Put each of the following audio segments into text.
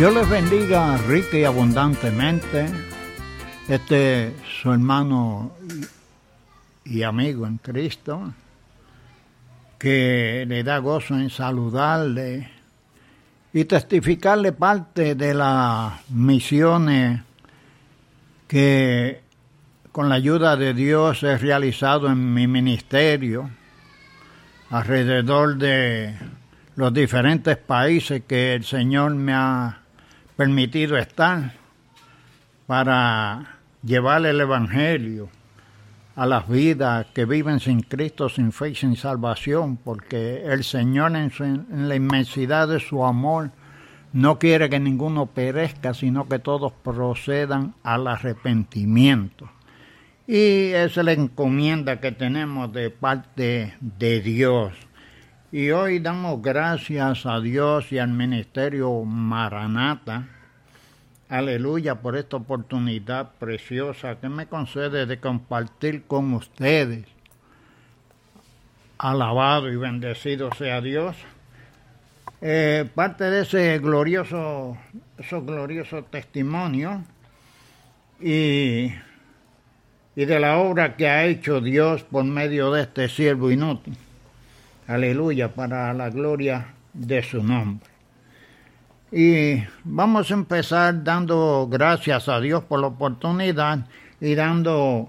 Dios les bendiga rica y abundantemente. Este su hermano y amigo en Cristo, que le da gozo en saludarle y testificarle parte de las misiones que con la ayuda de Dios he realizado en mi ministerio alrededor de los diferentes países que el Señor me ha permitido estar para llevar el Evangelio a las vidas que viven sin Cristo, sin fe y sin salvación, porque el Señor en, la inmensidad de su amor no quiere que ninguno perezca, sino que todos procedan al arrepentimiento. Y es la encomienda que tenemos de parte de Dios. Y hoy damos gracias a Dios y al Ministerio Maranata, aleluya, por esta oportunidad preciosa que me concede de compartir con ustedes. Alabado y bendecido sea Dios. Eh, parte de ese glorioso, esos gloriosos testimonios y, y de la obra que ha hecho Dios por medio de este siervo inútil aleluya, para la gloria de su nombre. Y vamos a empezar dando gracias a Dios por la oportunidad y dando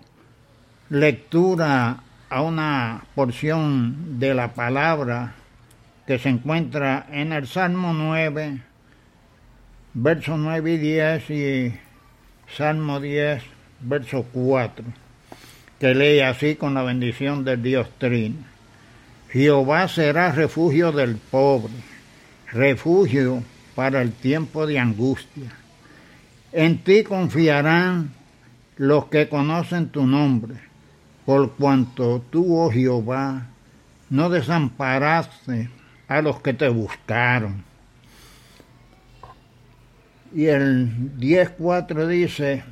lectura a una porción de la palabra que se encuentra en el Salmo 9, versos 9 y 10 y Salmo 10, verso 4, que lee así con la bendición del Dios Trino. Jehová será refugio del pobre, refugio para el tiempo de angustia. En ti confiarán los que conocen tu nombre, por cuanto tú, oh Jehová, no desamparaste a los que te buscaron. Y el 10.4 dice,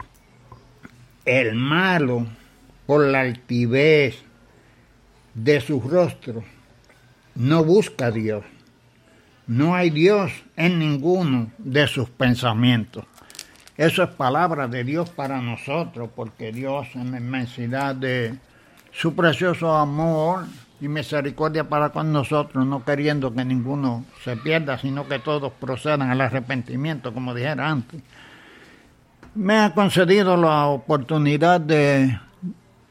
el malo por la altivez de su rostro, no busca a Dios. No hay Dios en ninguno de sus pensamientos. Eso es palabra de Dios para nosotros, porque Dios en la inmensidad de su precioso amor y misericordia para con nosotros, no queriendo que ninguno se pierda, sino que todos procedan al arrepentimiento, como dijera antes, me ha concedido la oportunidad de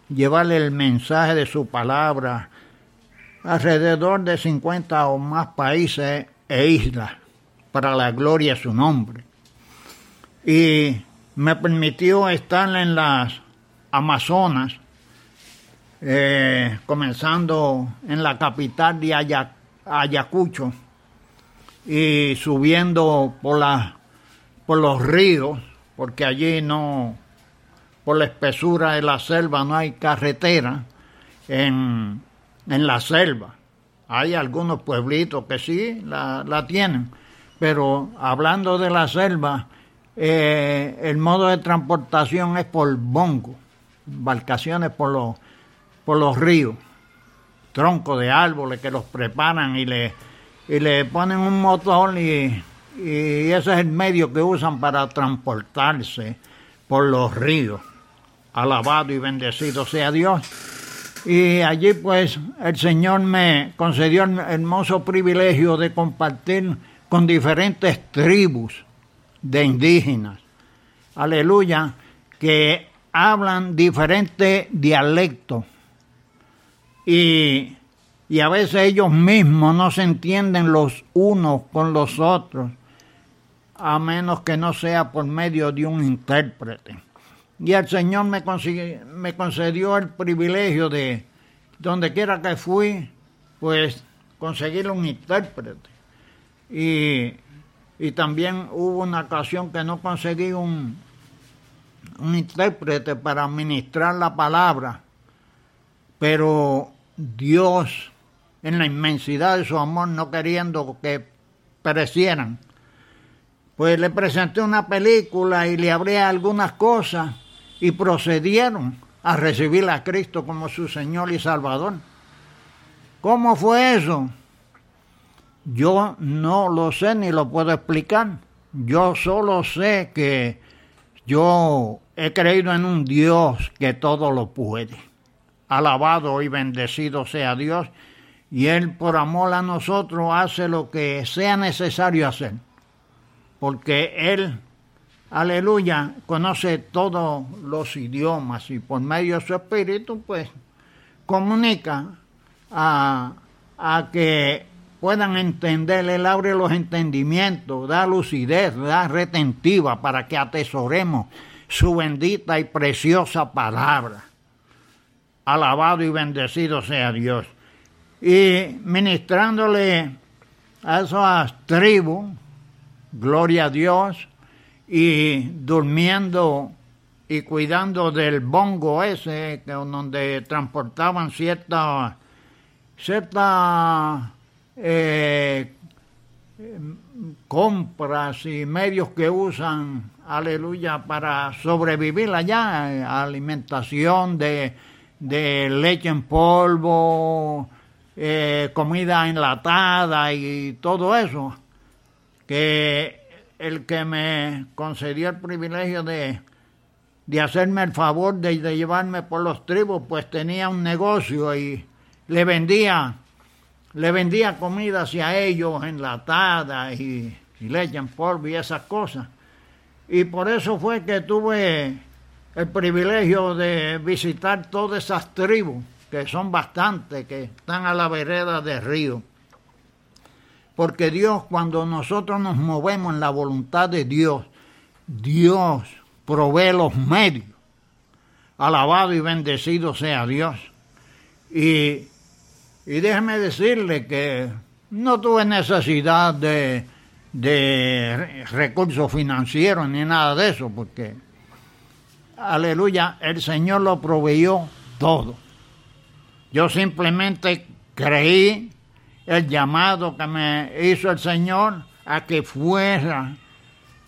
llevarle el mensaje de su palabra alrededor de 50 o más países e islas para la gloria de su nombre. Y me permitió estar en las Amazonas, eh, comenzando en la capital de Ayacucho y subiendo por, la, por los ríos, porque allí no por la espesura de la selva no hay carretera en, la selva. Hay algunos pueblitos que sí la, tienen, pero hablando de la selva, eh, el modo de transportación es por bongo, embarcaciones por los, por los ríos, troncos de árboles que los preparan y le, y le ponen un motor y, y ese es el medio que usan para transportarse por los ríos alabado y bendecido sea Dios. Y allí pues el Señor me concedió el hermoso privilegio de compartir con diferentes tribus de indígenas, aleluya, que hablan diferentes dialectos y, y a veces ellos mismos no se entienden los unos con los otros, a menos que no sea por medio de un intérprete. Y el Señor me, me concedió el privilegio de, donde quiera que fui, pues conseguir un intérprete. Y, también hubo una ocasión que no conseguí un, intérprete para ministrar la palabra, pero Dios, en la inmensidad de su amor, no queriendo que perecieran, pues le presenté una película y le abrí algunas cosas y procedieron a recibir a Cristo como su Señor y Salvador. ¿Cómo fue eso? Yo no lo sé ni lo puedo explicar, Yo solo sé que yo he creído en un Dios que todo lo puede. Alabado y bendecido sea Dios. Y Él por amor a nosotros hace lo que sea necesario hacer. Porque Él, aleluya, conoce todos los idiomas y por medio de su espíritu, pues comunica a, que puedan entender, Él abre los entendimientos, da lucidez, da retentiva para que atesoremos su bendita y preciosa palabra. Alabado y bendecido sea Dios. Y ministrándole a esas tribus, gloria a Dios, y durmiendo y cuidando del bongo ese, donde transportaban ciertas cierta, eh, compras y medios que usan, aleluya, para sobrevivir allá, alimentación de, de leche en polvo, eh, comida enlatada y todo eso, que el que me concedió el privilegio de, de hacerme el favor de, llevarme por los tribus, pues tenía un negocio y le vendía le vendía comida hacia ellos enlatada y, y leche en polvo y esas cosas. Y por eso fue que tuve el privilegio de visitar todas esas tribus, que son bastantes, que están a la vereda del río. Porque Dios, cuando nosotros nos movemos en la voluntad de Dios, Dios provee los medios. Alabado y bendecido sea Dios. Y déjeme decirle que no tuve necesidad de, de recursos financieros ni nada de eso, porque, aleluya, el Señor lo proveyó todo. Yo simplemente creí el llamado que me hizo el Señor a que fuera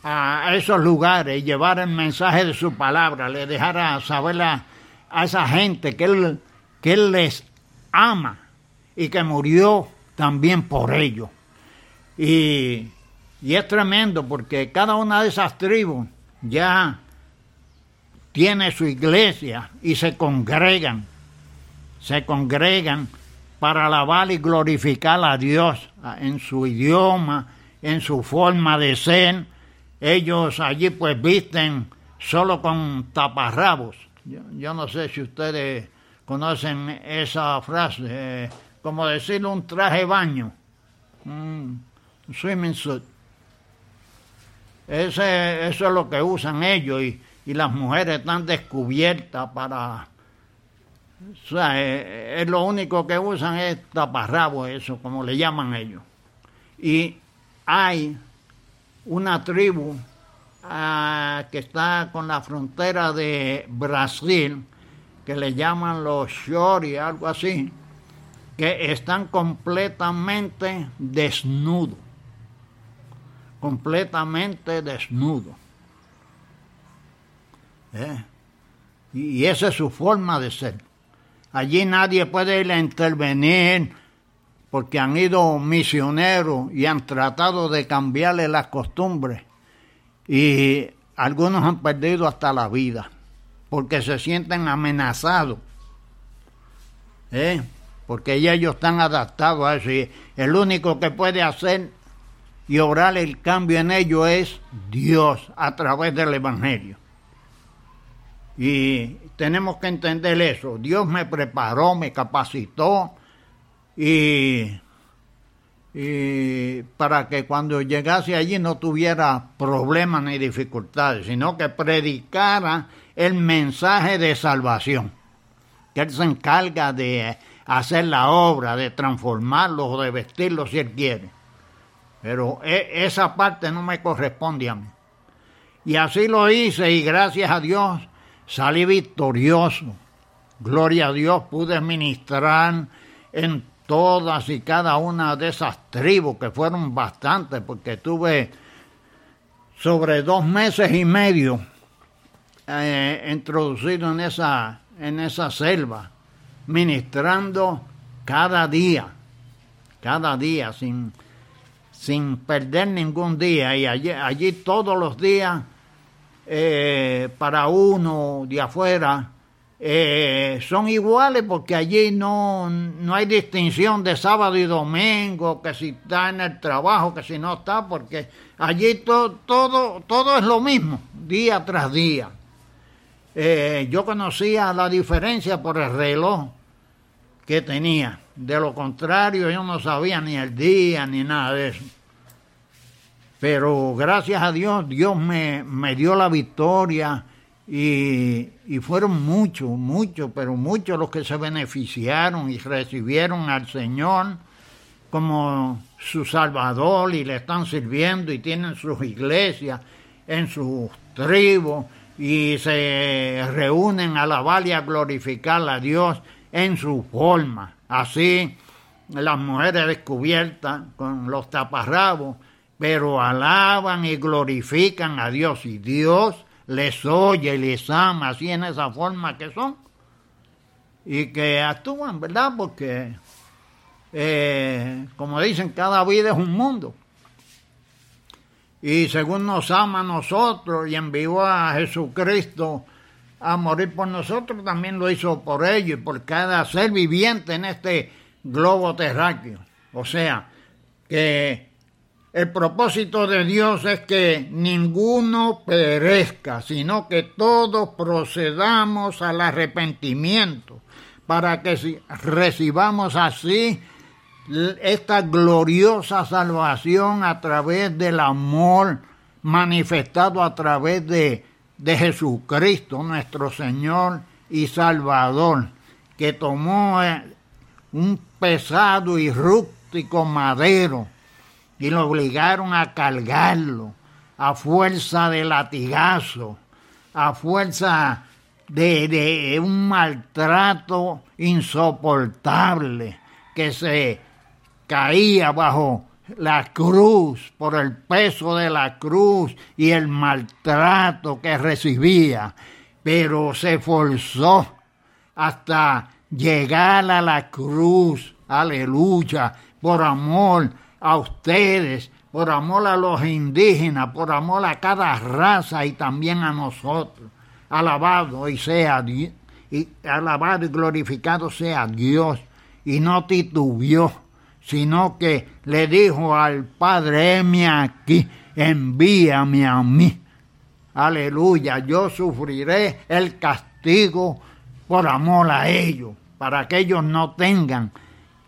a esos lugares y llevar el mensaje de su palabra, le dejara saber a, a esa gente que él, que él les ama y que murió también por ello. Y, y es tremendo porque cada una de esas tribus ya tiene su iglesia y se congregan, se congregan para alabar y glorificar a Dios en su idioma, en su forma de ser. Ellos allí pues visten solo con taparrabos. Yo, no sé si ustedes conocen esa frase, eh, como decir un traje baño, un swimming suit. Eso es lo que usan ellos y las mujeres están descubiertas para... O sea, es, lo único que usan es taparrabo, eso, como le llaman ellos. Y hay una tribu ah, que está con la frontera de Brasil, que le llaman los Shori, algo así, que están completamente desnudos, completamente desnudos. ¿Eh? Y esa es su forma de ser. Allí nadie puede ir a intervenir porque han ido misioneros y han tratado de cambiarle las costumbres. Y algunos han perdido hasta la vida porque se sienten amenazados. ¿Eh? porque ellos están adaptados a eso el único que puede hacer y obrar el cambio en ellos es Dios a través del Evangelio. Y tenemos que entender eso. Dios me preparó, me capacitó y, para que cuando llegase allí no tuviera problemas ni dificultades, sino que predicara el mensaje de salvación. Que Él se encarga de hacer la obra, de transformarlos o de vestirlos si Él quiere. Pero e, esa parte no me corresponde a mí. Y así lo hice y gracias a Dios salí victorioso. Gloria a Dios, pude ministrar en todas y cada una de esas tribus, que fueron bastantes, porque tuve sobre dos meses y medio eh, introducido en esa, en esa selva ministrando cada día, cada día, sin, sin perder ningún día. Y allí, allí todos los días, eh, para uno de afuera, eh, son iguales porque allí no, no hay distinción de sábado y domingo, que si está en el trabajo, que si no está, porque allí todo, todo es lo mismo, día tras día. Eh, yo conocía la diferencia por el reloj que tenía. De lo contrario, yo no sabía ni el día ni nada de eso. Pero gracias a Dios, Dios me, me dio la victoria y, fueron muchos, muchos, pero muchos los que se beneficiaron y recibieron al Señor como su Salvador y le están sirviendo y tienen sus iglesias en sus tribus y se reúnen a alabar y a glorificar a Dios en su forma. Así las mujeres descubiertas con los taparrabos, pero alaban y glorifican a Dios y Dios les oye y les ama, así en esa forma que son, y que actúan, ¿verdad? Porque, eh, como dicen, cada vida es un mundo. Y según nos ama a nosotros y envió a Jesucristo a morir por nosotros, también lo hizo por ellos y por cada ser viviente en este globo terráqueo. O sea, que el propósito de Dios es que ninguno perezca, sino que todos procedamos al arrepentimiento, para que recibamos así esta gloriosa salvación a través del amor manifestado a través de, de Jesucristo, nuestro Señor y Salvador, que tomó eh, un pesado y rústico madero y lo obligaron a cargarlo a fuerza de latigazo, a fuerza de, un maltrato insoportable que se caía bajo la cruz, por el peso de la cruz y el maltrato que recibía, pero se forzó hasta llegar a la cruz, aleluya, por amor a ustedes, por amor a los indígenas, por amor a cada raza y también a nosotros. Alabado y sea alabado y glorificado sea Dios. Y no titubió, sino que le dijo al Padre, heme aquí, envíame a mí. Aleluya, yo sufriré el castigo por amor a ellos, para que ellos no tengan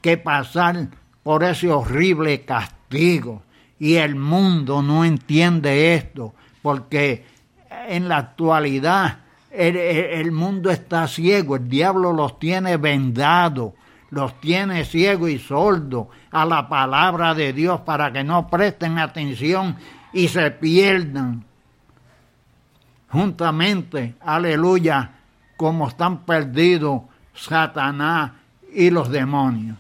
que pasar por ese horrible castigo. Y el mundo no entiende esto, porque en la actualidad el, mundo está ciego, el diablo los tiene vendados, los tiene ciegos y sordos a la palabra de Dios para que no presten atención y se pierdan juntamente, aleluya, como están perdidos Satanás y los demonios.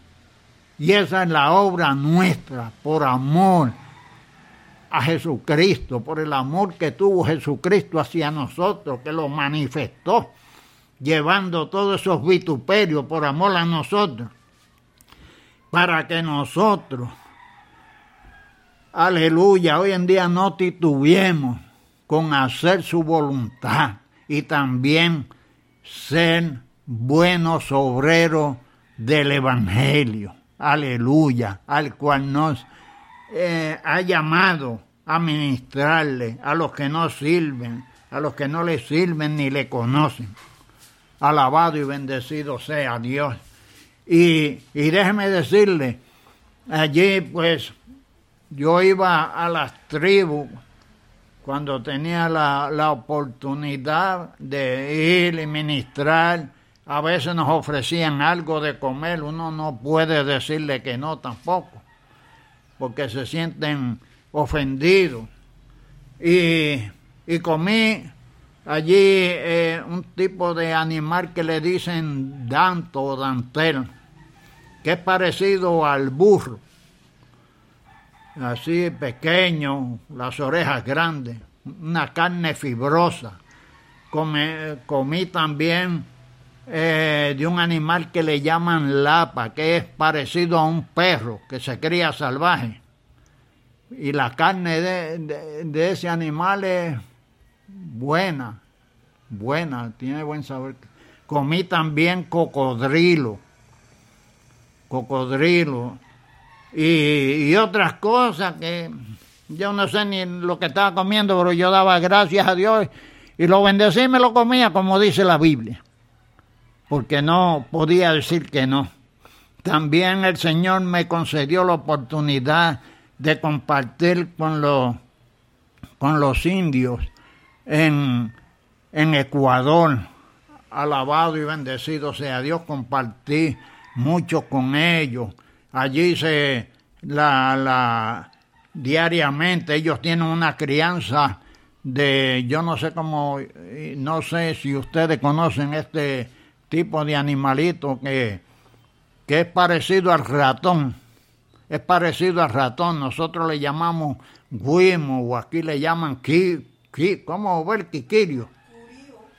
Y esa es la obra nuestra, por amor a Jesucristo, por el amor que tuvo Jesucristo hacia nosotros, que lo manifestó, llevando todos esos vituperios por amor a nosotros, para que nosotros, aleluya, hoy en día no titubiemos con hacer su voluntad y también ser buenos obreros del Evangelio aleluya, al cual nos eh, ha llamado a ministrarle a los que no sirven, a los que no le sirven ni le conocen. Alabado y bendecido sea Dios. Y, y déjeme decirle, allí pues yo iba a las tribus cuando tenía la, la oportunidad de ir y ministrar a veces nos ofrecían algo de comer, uno no puede decirle que no tampoco, porque se sienten ofendidos. Y, comí allí eh, un tipo de animal que le dicen danto o dantel, que es parecido al burro, así pequeño, las orejas grandes, una carne fibrosa. comí también eh, de un animal que le llaman lapa, que es parecido a un perro que se cría salvaje. y la carne de, de, ese animal es buena, buena, tiene buen sabor. Comí también cocodrilo, cocodrilo y, y otras cosas que yo no sé ni lo que estaba comiendo, pero yo daba gracias a Dios y lo bendecí y me lo comía como dice la Biblia, porque no podía decir que no. También el Señor me concedió la oportunidad de compartir con los, con los indios en, en Ecuador. Alabado y bendecido sea Dios, compartí mucho con ellos. Allí se la, la diariamente ellos tienen una crianza de yo no sé cómo no sé si ustedes conocen este tipo de animalito que, que es parecido al ratón es parecido al ratón. Nosotros le llamamos guimo o aquí le llaman ki, ki ¿cómo ver? Quiquirio.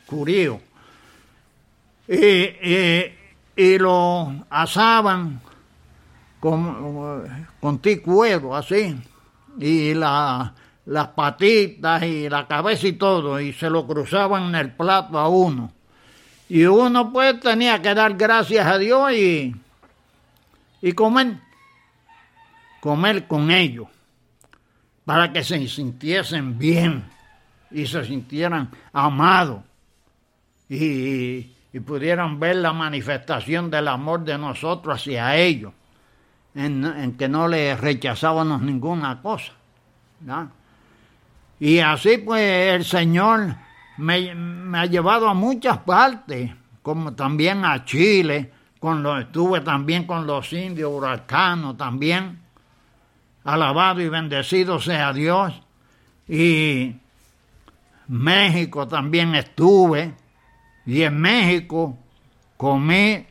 Curío. Y, y, lo asaban con, con ticuero, así. Y la, las patitas y la cabeza y todo. Y se lo cruzaban en el plato a uno. Y uno pues tenía que dar gracias a Dios y, y comer comer con ellos para que se sintiesen bien y se sintieran amados y, pudieran ver la manifestación del amor de nosotros hacia ellos, en, que no les rechazábamos ninguna cosa. Y así pues el Señor me, ha llevado a muchas partes, como también a Chile, con estuve también con los indios huracanos también Alabado y bendecido sea Dios. Y México también estuve. Y en México comí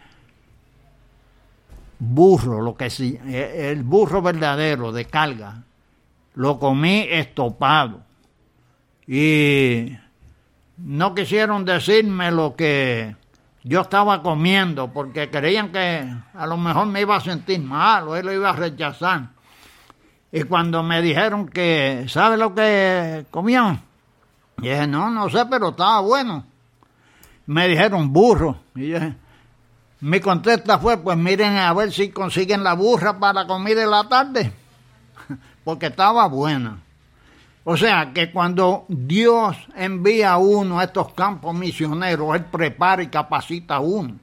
burro, lo que sí, el burro verdadero de carga. Lo comí estopado. Y no quisieron decirme lo que yo estaba comiendo porque creían que a lo mejor me iba a sentir mal o él lo iba a rechazar. Y cuando me dijeron que, ¿sabe lo que comían? dije, no, no sé, pero estaba bueno. Me dijeron burro. Y mi contesta fue, pues miren a ver si consiguen la burra para comida de la tarde. Porque estaba buena. O sea que cuando Dios envía a uno a estos campos misioneros, Él prepara y capacita a uno.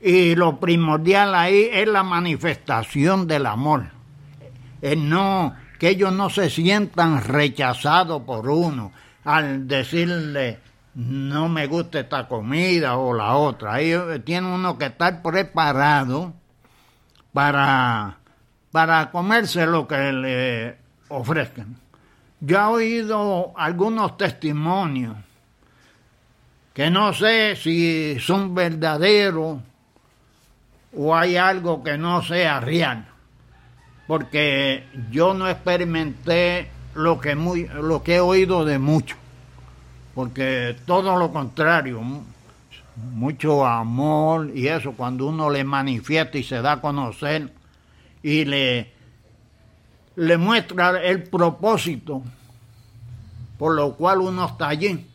Y lo primordial ahí es la manifestación del amor no, que ellos no se sientan rechazados por uno al decirle no me gusta esta comida o la otra. Ellos tienen uno que estar preparado para, para comerse lo que le ofrezcan. Yo he oído algunos testimonios que no sé si son verdaderos o hay algo que no sea real porque yo no experimenté lo que, muy, lo que he oído de mucho, porque todo lo contrario, mucho amor y eso, cuando uno le manifiesta y se da a conocer y le, le muestra el propósito por lo cual uno está allí.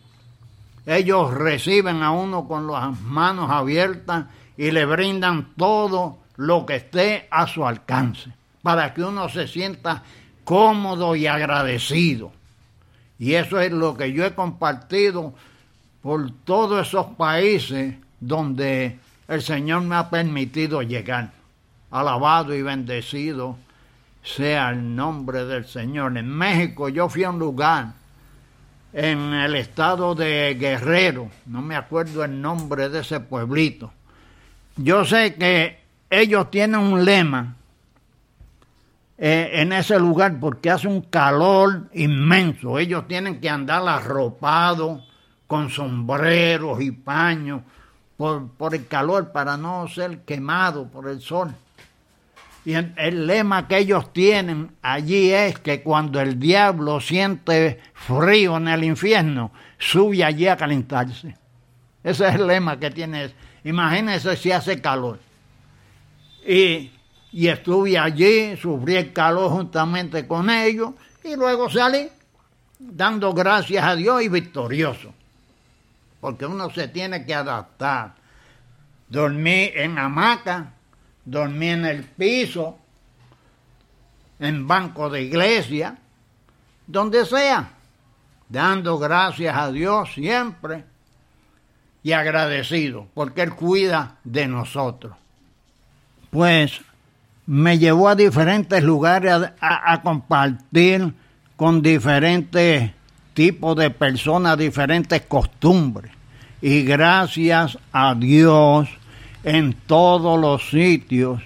Ellos reciben a uno con las manos abiertas y le brindan todo lo que esté a su alcance para que uno se sienta cómodo y agradecido. Y eso es lo que yo he compartido por todos esos países donde el Señor me ha permitido llegar. Alabado y bendecido sea el nombre del Señor. En México yo fui a un lugar en el estado de Guerrero, no me acuerdo el nombre de ese pueblito. Yo sé que ellos tienen un lema eh, en ese lugar porque hace un calor inmenso. Ellos tienen que andar arropados con sombreros y paños por, por el calor para no ser quemados por el sol. Y el, lema que ellos tienen allí es que cuando el diablo siente frío en el infierno, sube allí a calentarse. Ese es el lema que tiene. Imagínense si hace calor. Y y estuve allí, sufrí el calor juntamente con ellos y luego salí dando gracias a Dios y victorioso. Porque uno se tiene que adaptar. Dormí en hamaca, dormí en el piso, en banco de iglesia, donde sea, dando gracias a Dios siempre y agradecido, porque Él cuida de nosotros. Pues me llevó a diferentes lugares a, compartir con diferentes tipos de personas, diferentes costumbres. Y gracias a Dios, en todos los sitios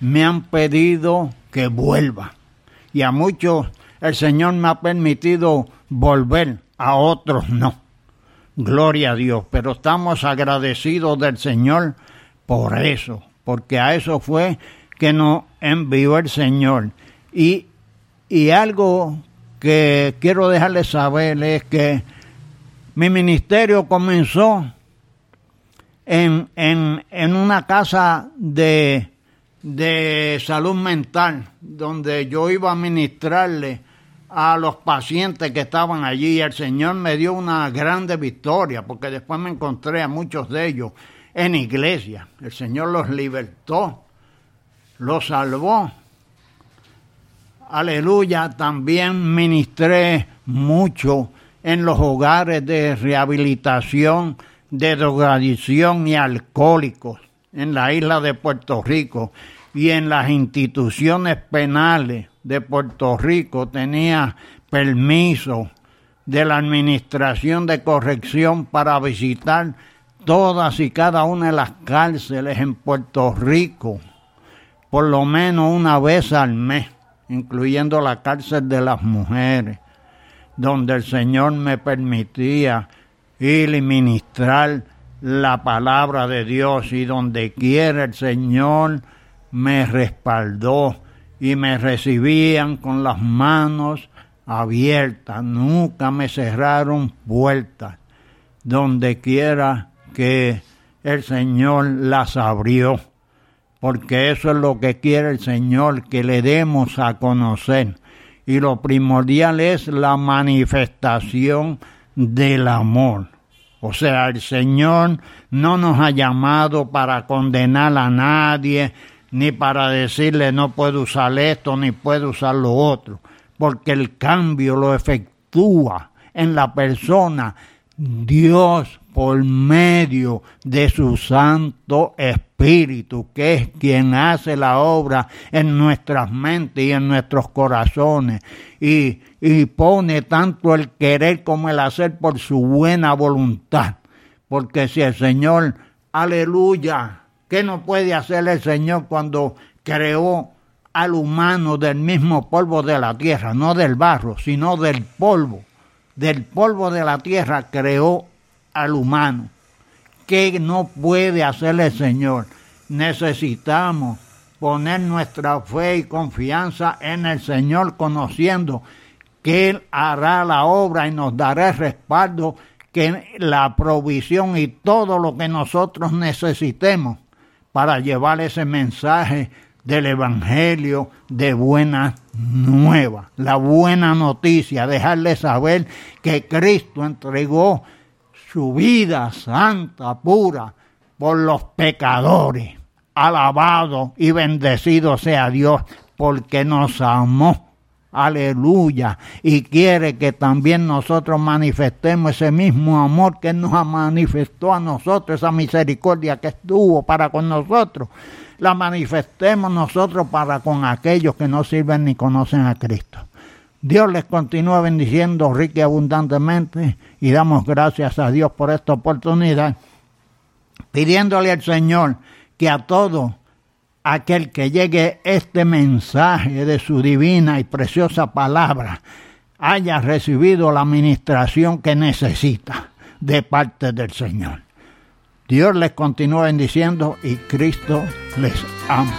me han pedido que vuelva. Y a muchos el Señor me ha permitido volver, a otros no. Gloria a Dios. Pero estamos agradecidos del Señor por eso, porque a eso fue que nos envió el Señor. Y, y algo que quiero dejarles saber es que mi ministerio comenzó en, en, en una casa de, de salud mental, donde yo iba a ministrarle a los pacientes que estaban allí. El Señor me dio una grande victoria, porque después me encontré a muchos de ellos en iglesia. El Señor los libertó lo salvó. Aleluya, también ministré mucho en los hogares de rehabilitación de drogadicción y alcohólicos en la isla de Puerto Rico y en las instituciones penales de Puerto Rico tenía permiso de la Administración de Corrección para visitar todas y cada una de las cárceles en Puerto Rico por lo menos una vez al mes, incluyendo la cárcel de las mujeres, donde el Señor me permitía y ministrar la palabra de Dios. Y donde quiera el Señor me respaldó y me recibían con las manos abiertas, nunca me cerraron puertas, donde quiera que el Señor las abrió. Porque eso es lo que quiere el Señor, que le demos a conocer. Y lo primordial es la manifestación del amor. O sea, el Señor no nos ha llamado para condenar a nadie, ni para decirle no puedo usar esto, ni puedo usar lo otro, porque el cambio lo efectúa en la persona Dios por medio de su Santo Espíritu, que es quien hace la obra en nuestras mentes y en nuestros corazones, y, y pone tanto el querer como el hacer por su buena voluntad. Porque si el Señor, aleluya, ¿qué no puede hacer el Señor cuando creó al humano del mismo polvo de la tierra, no del barro, sino del polvo? Del polvo de la tierra creó al humano. ¿Qué no puede hacer el Señor? Necesitamos poner nuestra fe y confianza en el Señor, conociendo que Él hará la obra y nos dará el respaldo, que la provisión y todo lo que nosotros necesitemos para llevar ese mensaje del Evangelio de buena nueva, la buena noticia, dejarle saber que Cristo entregó su vida santa, pura, por los pecadores. Alabado y bendecido sea Dios porque nos amó. Aleluya. Y quiere que también nosotros manifestemos ese mismo amor que nos manifestó a nosotros, esa misericordia que estuvo para con nosotros la manifestemos nosotros para con aquellos que no sirven ni conocen a Cristo. Dios les continúa bendiciendo rica y abundantemente y damos gracias a Dios por esta oportunidad, pidiéndole al Señor que a todo aquel que llegue este mensaje de su divina y preciosa palabra haya recibido la administración que necesita de parte del Señor. Dios les continúa bendiciendo y Cristo les ama.